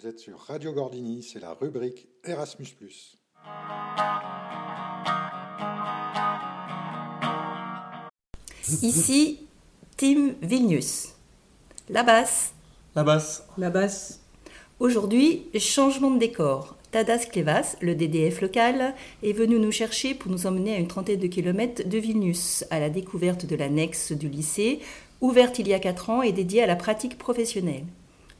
Vous êtes sur Radio Gordini, c'est la rubrique Erasmus. Ici, Tim Vilnius. La basse. La basse. La basse. Aujourd'hui, changement de décor. Tadas Klevas, le DDF local, est venu nous chercher pour nous emmener à une trentaine de kilomètres de Vilnius, à la découverte de l'annexe du lycée, ouverte il y a quatre ans et dédiée à la pratique professionnelle.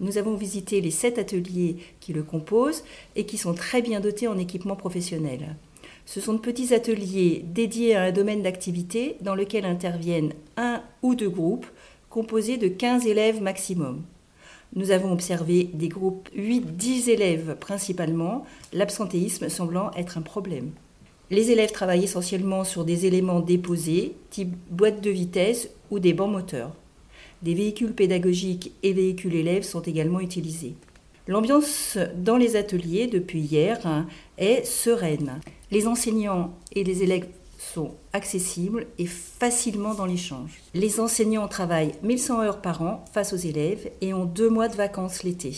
Nous avons visité les sept ateliers qui le composent et qui sont très bien dotés en équipement professionnel. Ce sont de petits ateliers dédiés à un domaine d'activité dans lequel interviennent un ou deux groupes composés de 15 élèves maximum. Nous avons observé des groupes 8-10 élèves principalement, l'absentéisme semblant être un problème. Les élèves travaillent essentiellement sur des éléments déposés, type boîte de vitesse ou des bancs moteurs. Des véhicules pédagogiques et véhicules élèves sont également utilisés. L'ambiance dans les ateliers depuis hier hein, est sereine. Les enseignants et les élèves sont accessibles et facilement dans l'échange. Les enseignants travaillent 1100 heures par an face aux élèves et ont deux mois de vacances l'été.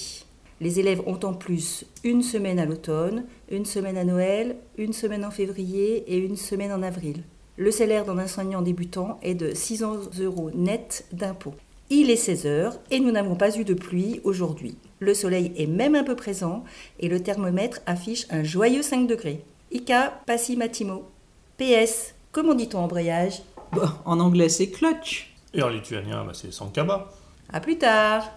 Les élèves ont en plus une semaine à l'automne, une semaine à Noël, une semaine en février et une semaine en avril. Le salaire d'un enseignant débutant est de 600 euros net d'impôts. Il est 16 heures et nous n'avons pas eu de pluie aujourd'hui. Le soleil est même un peu présent et le thermomètre affiche un joyeux 5 degrés. Ika passi matimo. PS, comment dit-on embrayage Bah, en anglais, c'est clutch. Et en lituanien, bah, c'est Sankaba. À plus tard